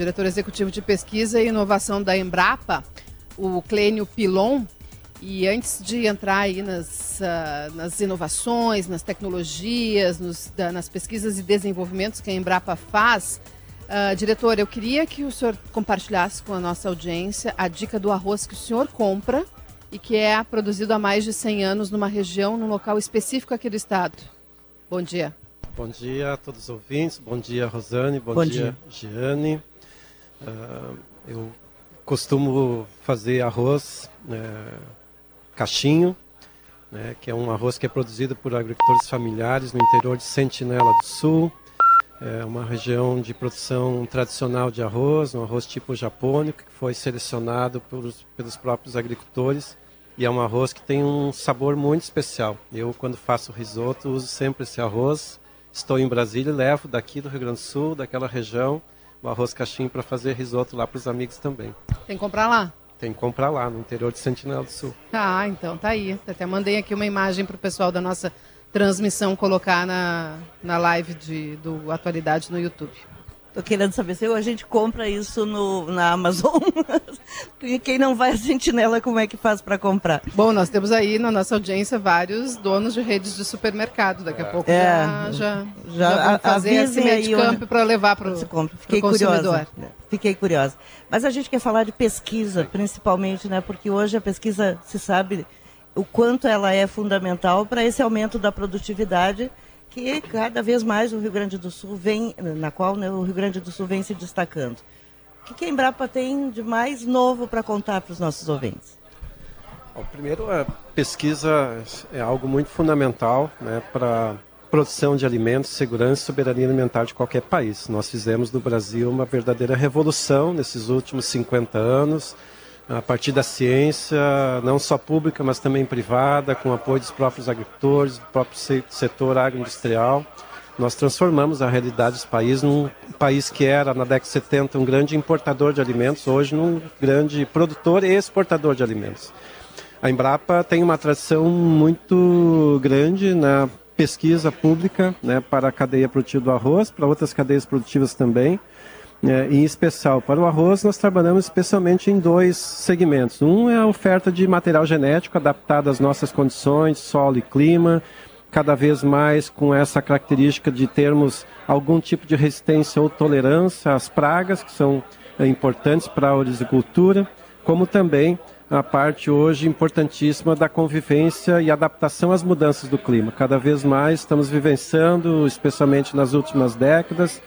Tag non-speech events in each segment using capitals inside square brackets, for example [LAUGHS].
diretor executivo de pesquisa e inovação da Embrapa, o Clênio Pilon. E antes de entrar aí nas, uh, nas inovações, nas tecnologias, nos, da, nas pesquisas e desenvolvimentos que a Embrapa faz, uh, diretor, eu queria que o senhor compartilhasse com a nossa audiência a dica do arroz que o senhor compra e que é produzido há mais de 100 anos numa região, num local específico aqui do estado. Bom dia. Bom dia a todos os ouvintes, bom dia Rosane, bom, bom dia, dia Giane. Uh, eu costumo fazer arroz é, caixinho, né, que é um arroz que é produzido por agricultores familiares no interior de Sentinela do Sul. É uma região de produção tradicional de arroz, um arroz tipo japônico, que foi selecionado pelos, pelos próprios agricultores e é um arroz que tem um sabor muito especial. Eu, quando faço risoto, uso sempre esse arroz. Estou em Brasília e levo daqui do Rio Grande do Sul, daquela região, o arroz caixinho para fazer risoto lá para os amigos também. Tem que comprar lá? Tem que comprar lá, no interior de Sentinela do Sul. Ah, então tá aí. Até mandei aqui uma imagem para o pessoal da nossa transmissão colocar na, na live de, do Atualidade no YouTube. Tô querendo saber se a gente compra isso no, na Amazon. [LAUGHS] e quem não vai a Sentinela, como é que faz para comprar? Bom, nós temos aí na nossa audiência vários donos de redes de supermercado. Daqui a é. pouco é. já, já, já, já fazer esse meio campo para levar para o Fiquei curiosa. Fiquei curiosa. Mas a gente quer falar de pesquisa, principalmente, né? Porque hoje a pesquisa se sabe o quanto ela é fundamental para esse aumento da produtividade que cada vez mais o Rio Grande do Sul vem, na qual né, o Rio Grande do Sul vem se destacando. O que a Embrapa tem de mais novo para contar para os nossos ouvintes? Bom, primeiro, a pesquisa é algo muito fundamental né, para produção de alimentos, segurança e soberania alimentar de qualquer país. Nós fizemos no Brasil uma verdadeira revolução nesses últimos 50 anos, a partir da ciência, não só pública, mas também privada, com apoio dos próprios agricultores, do próprio setor agroindustrial. Nós transformamos a realidade dos países num país que era, na década de 70, um grande importador de alimentos, hoje num grande produtor e exportador de alimentos. A Embrapa tem uma tradição muito grande na pesquisa pública né, para a cadeia produtiva do arroz, para outras cadeias produtivas também. É, em especial para o arroz, nós trabalhamos especialmente em dois segmentos. Um é a oferta de material genético adaptado às nossas condições, solo e clima, cada vez mais com essa característica de termos algum tipo de resistência ou tolerância às pragas, que são é, importantes para a horticultura, como também a parte hoje importantíssima da convivência e adaptação às mudanças do clima. Cada vez mais estamos vivenciando, especialmente nas últimas décadas,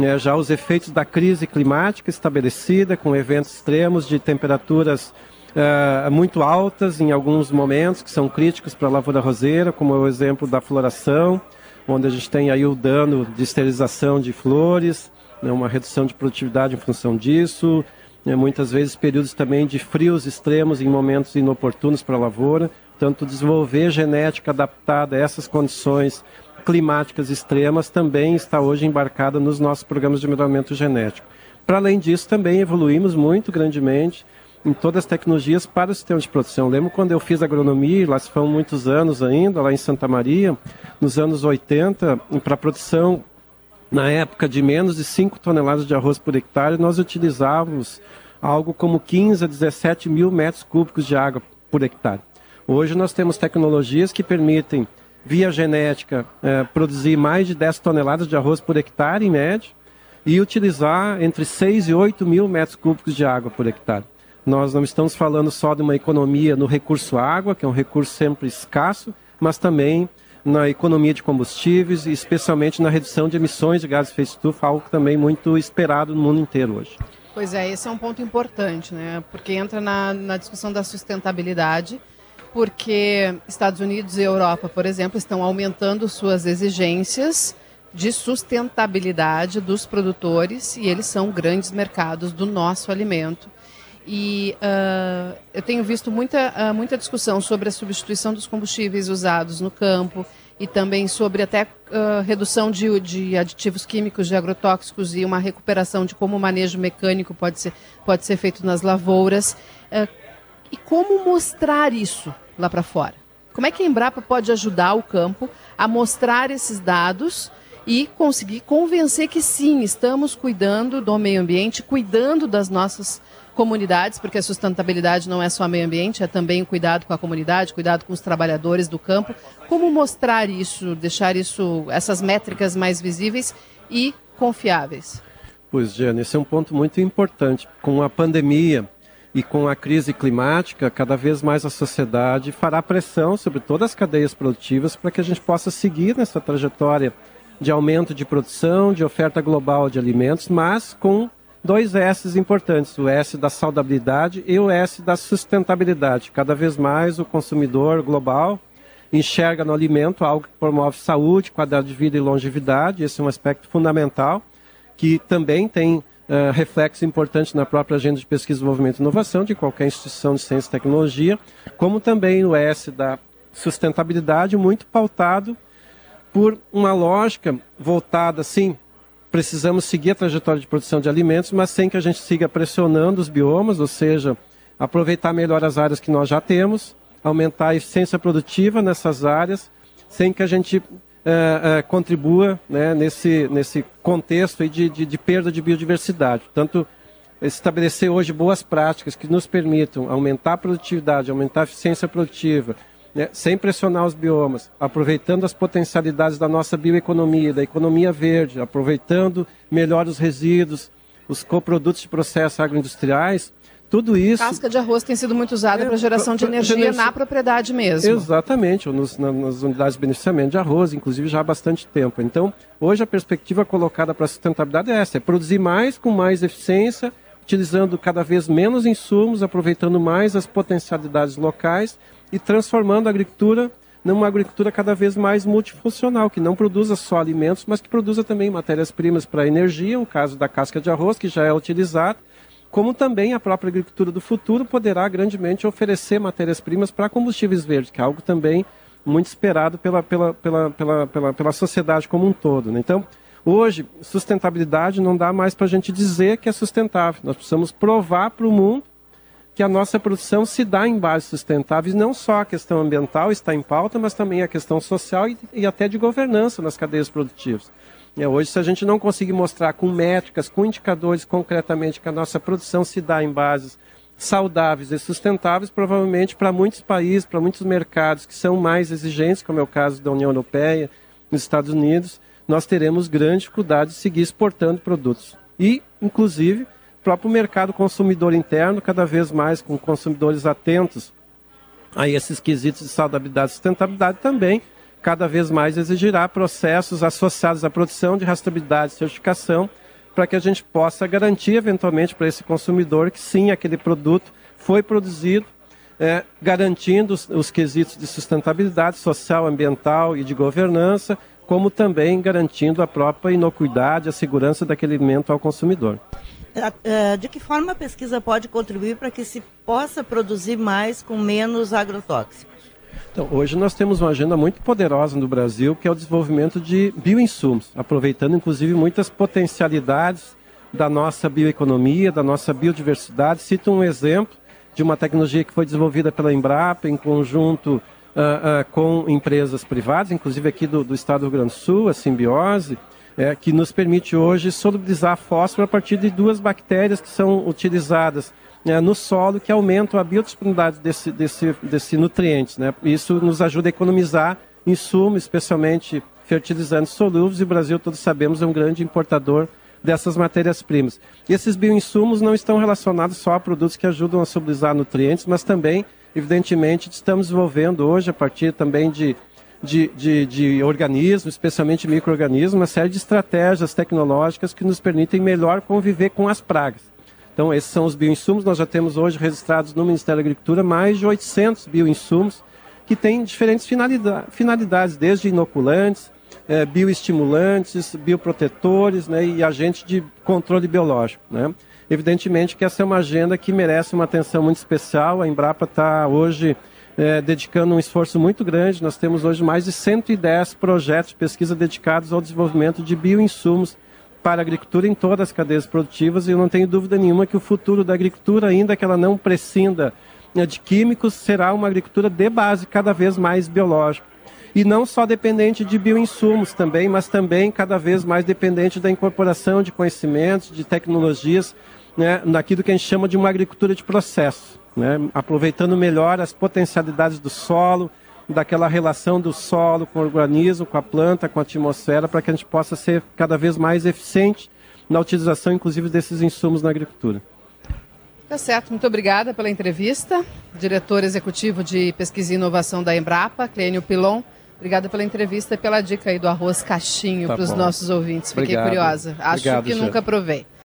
né, já os efeitos da crise climática estabelecida, com eventos extremos de temperaturas uh, muito altas em alguns momentos, que são críticos para a lavoura roseira, como é o exemplo da floração, onde a gente tem aí o dano de esterilização de flores, né, uma redução de produtividade em função disso, né, muitas vezes períodos também de frios extremos em momentos inoportunos para a lavoura. Portanto, desenvolver genética adaptada a essas condições climáticas extremas também está hoje embarcada nos nossos programas de melhoramento genético. Para além disso, também evoluímos muito grandemente em todas as tecnologias para o sistema de produção. Eu lembro quando eu fiz agronomia, lá se foram muitos anos ainda, lá em Santa Maria, nos anos 80, para a produção, na época de menos de 5 toneladas de arroz por hectare, nós utilizávamos algo como 15 a 17 mil metros cúbicos de água por hectare. Hoje nós temos tecnologias que permitem via genética, é, produzir mais de 10 toneladas de arroz por hectare, em média, e utilizar entre 6 e 8 mil metros cúbicos de água por hectare. Nós não estamos falando só de uma economia no recurso água, que é um recurso sempre escasso, mas também na economia de combustíveis e especialmente na redução de emissões de gases de efeito estufa, algo também muito esperado no mundo inteiro hoje. Pois é, esse é um ponto importante, né? porque entra na, na discussão da sustentabilidade porque Estados Unidos e Europa, por exemplo, estão aumentando suas exigências de sustentabilidade dos produtores e eles são grandes mercados do nosso alimento. E uh, eu tenho visto muita, uh, muita discussão sobre a substituição dos combustíveis usados no campo e também sobre até uh, redução de, de aditivos químicos, de agrotóxicos e uma recuperação de como o manejo mecânico pode ser, pode ser feito nas lavouras. E como mostrar isso lá para fora? Como é que a Embrapa pode ajudar o campo a mostrar esses dados e conseguir convencer que sim, estamos cuidando do meio ambiente, cuidando das nossas comunidades, porque a sustentabilidade não é só meio ambiente, é também o cuidado com a comunidade, cuidado com os trabalhadores do campo. Como mostrar isso, deixar isso, essas métricas mais visíveis e confiáveis? Pois, Jane, esse é um ponto muito importante. Com a pandemia e com a crise climática, cada vez mais a sociedade fará pressão sobre todas as cadeias produtivas para que a gente possa seguir nessa trajetória de aumento de produção, de oferta global de alimentos, mas com dois S's importantes, o S da saudabilidade e o S da sustentabilidade. Cada vez mais o consumidor global enxerga no alimento algo que promove saúde, qualidade de vida e longevidade. Esse é um aspecto fundamental que também tem uh, reflexo importante na própria agenda de pesquisa, desenvolvimento e inovação de qualquer instituição de ciência e tecnologia, como também o S da sustentabilidade, muito pautado por uma lógica voltada, sim, precisamos seguir a trajetória de produção de alimentos, mas sem que a gente siga pressionando os biomas, ou seja, aproveitar melhor as áreas que nós já temos, aumentar a eficiência produtiva nessas áreas, sem que a gente é, é, contribua né, nesse, nesse contexto de, de, de perda de biodiversidade. Portanto, estabelecer hoje boas práticas que nos permitam aumentar a produtividade, aumentar a eficiência produtiva, né, sem pressionar os biomas, aproveitando as potencialidades da nossa bioeconomia, da economia verde, aproveitando melhor os resíduos, os coprodutos de processos agroindustriais, tudo isso. Casca de arroz tem sido muito usada é, para geração de energia na propriedade mesmo. Exatamente, nos, nas unidades de beneficiamento de arroz, inclusive já há bastante tempo. Então, hoje a perspectiva colocada para a sustentabilidade é essa: é produzir mais com mais eficiência, utilizando cada vez menos insumos, aproveitando mais as potencialidades locais e transformando a agricultura numa agricultura cada vez mais multifuncional, que não produza só alimentos, mas que produza também matérias-primas para energia, o caso da casca de arroz, que já é utilizada, como também a própria agricultura do futuro poderá grandemente oferecer matérias-primas para combustíveis verdes, que é algo também muito esperado pela, pela, pela, pela, pela, pela sociedade como um todo. Né? Então, hoje, sustentabilidade não dá mais para a gente dizer que é sustentável. Nós precisamos provar para o mundo que a nossa produção se dá em bases sustentáveis, não só a questão ambiental está em pauta, mas também a questão social e, e até de governança nas cadeias produtivas. É, hoje, se a gente não conseguir mostrar com métricas, com indicadores concretamente que a nossa produção se dá em bases saudáveis e sustentáveis, provavelmente para muitos países, para muitos mercados que são mais exigentes, como é o caso da União Europeia, nos Estados Unidos, nós teremos grande dificuldade de seguir exportando produtos. E, inclusive, o próprio mercado consumidor interno, cada vez mais com consumidores atentos a esses quesitos de saudabilidade e sustentabilidade também, cada vez mais exigirá processos associados à produção de rastreabilidade e certificação para que a gente possa garantir eventualmente para esse consumidor que sim, aquele produto foi produzido é, garantindo os, os quesitos de sustentabilidade social, ambiental e de governança, como também garantindo a própria inocuidade, a segurança daquele alimento ao consumidor. É, de que forma a pesquisa pode contribuir para que se possa produzir mais com menos agrotóxicos? Então, hoje nós temos uma agenda muito poderosa no Brasil, que é o desenvolvimento de bioinsumos, aproveitando inclusive muitas potencialidades da nossa bioeconomia, da nossa biodiversidade. Cito um exemplo de uma tecnologia que foi desenvolvida pela Embrapa em conjunto uh, uh, com empresas privadas, inclusive aqui do, do, estado do Rio Grande do Sul, a simbiose, é, que nos permite hoje solubilizar fósforo a partir de duas bactérias que são utilizadas é, no solo que aumentam a biodisponibilidade desse, desse, desse nutriente. Né? Isso nos ajuda a economizar insumos, especialmente fertilizantes solúveis, e o Brasil, todos sabemos, é um grande importador dessas matérias-primas. Esses bioinsumos não estão relacionados só a produtos que ajudam a solubilizar nutrientes, mas também, evidentemente, estamos desenvolvendo hoje, a partir também de, de, de, de organismos, especialmente micro-organismos, uma série de estratégias tecnológicas que nos permitem melhor conviver com as pragas. Então, esses são os bioinsumos. Nós já temos hoje registrados no Ministério da Agricultura mais de 800 bioinsumos que têm diferentes finalidades, desde inoculantes, é, bioestimulantes, bioprotetores né, e agentes de controle biológico. Né? Evidentemente que essa é uma agenda que merece uma atenção muito especial. A Embrapa está hoje é, dedicando um esforço muito grande. Nós temos hoje mais de 110 projetos de pesquisa dedicados ao desenvolvimento de bioinsumos para a agricultura em todas as cadeias produtivas e eu não tenho dúvida nenhuma que o futuro da agricultura, ainda que ela não prescinda né, de químicos, será uma agricultura de base cada vez mais biológica. e não só dependente de bioinsumos também, mas também cada vez mais dependente da incorporação de conhecimentos, de tecnologias, né, naquilo que a gente chama de uma agricultura de processo, né, aproveitando melhor as potencialidades do solo, daquela relação do solo com o organismo, com a planta, com a atmosfera, para que a gente possa ser cada vez mais eficiente na utilização, inclusive, desses insumos na agricultura. Tá certo, muito obrigada pela entrevista. Diretor executivo de pesquisa e inovação da Embrapa, Clênio Pilon. Obrigada pela entrevista e pela dica aí do arroz caixinho tá para os nossos ouvintes. Fiquei Obrigado. curiosa. Acho Obrigado, que nunca provei.